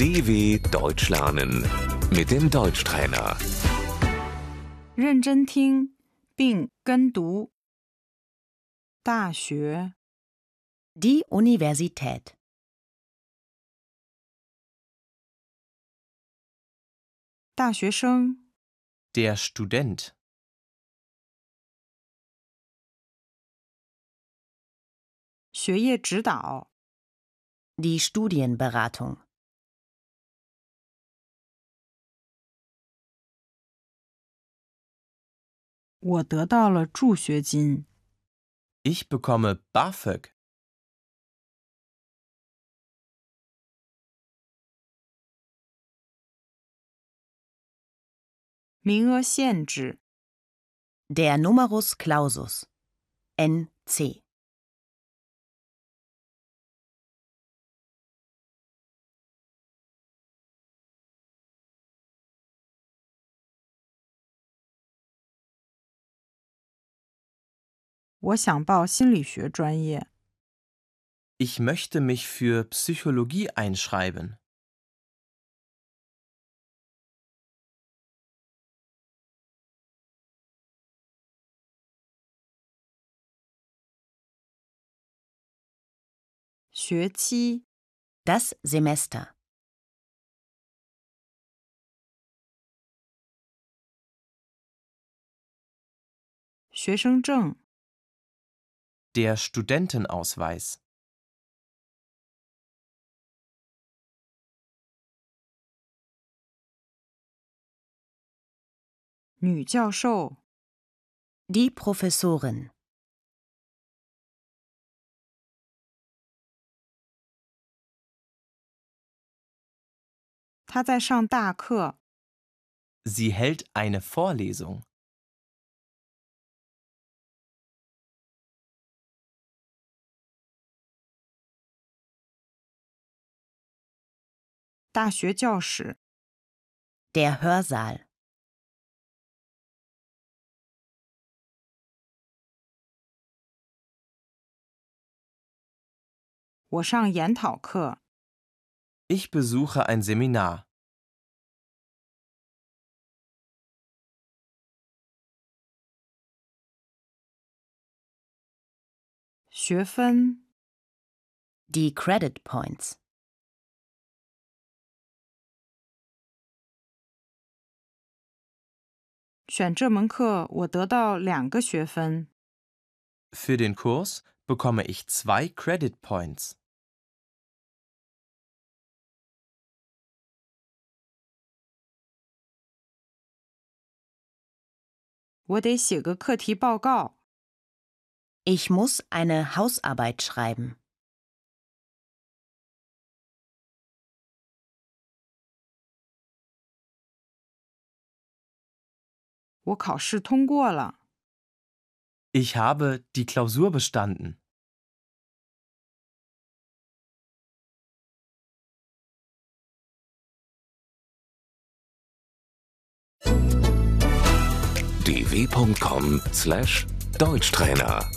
DW Deutsch lernen mit dem Deutschtrainer. 认真听并跟读。大学、 Die Universität. 大学生、 Der Student. 学业指导、 Die Studienberatung. 我得到了助学金。 Ich bekomme BAföG. 名额限制、 Der Numerus Clausus. NC. 我想报心理学专业。 Ich möchte mich für Psychologie einschreiben. 学期、 Das Semester. Der Studentenausweis. Die Professorin. Sie hält eine Vorlesung. 大学教室、 Der Hörsaal. 我上研讨课。 Ich besuche ein Seminar. 学分、 Die Credit Points. 选这门课，我得到两个学分。 Für den Kurs bekomme ich zwei Credit Points. 我得写个课题报告。 Ich muss eine Hausarbeit schreiben. 我考试通过了。 Ich habe die Klausur bestanden. dw.com/deutschtrainer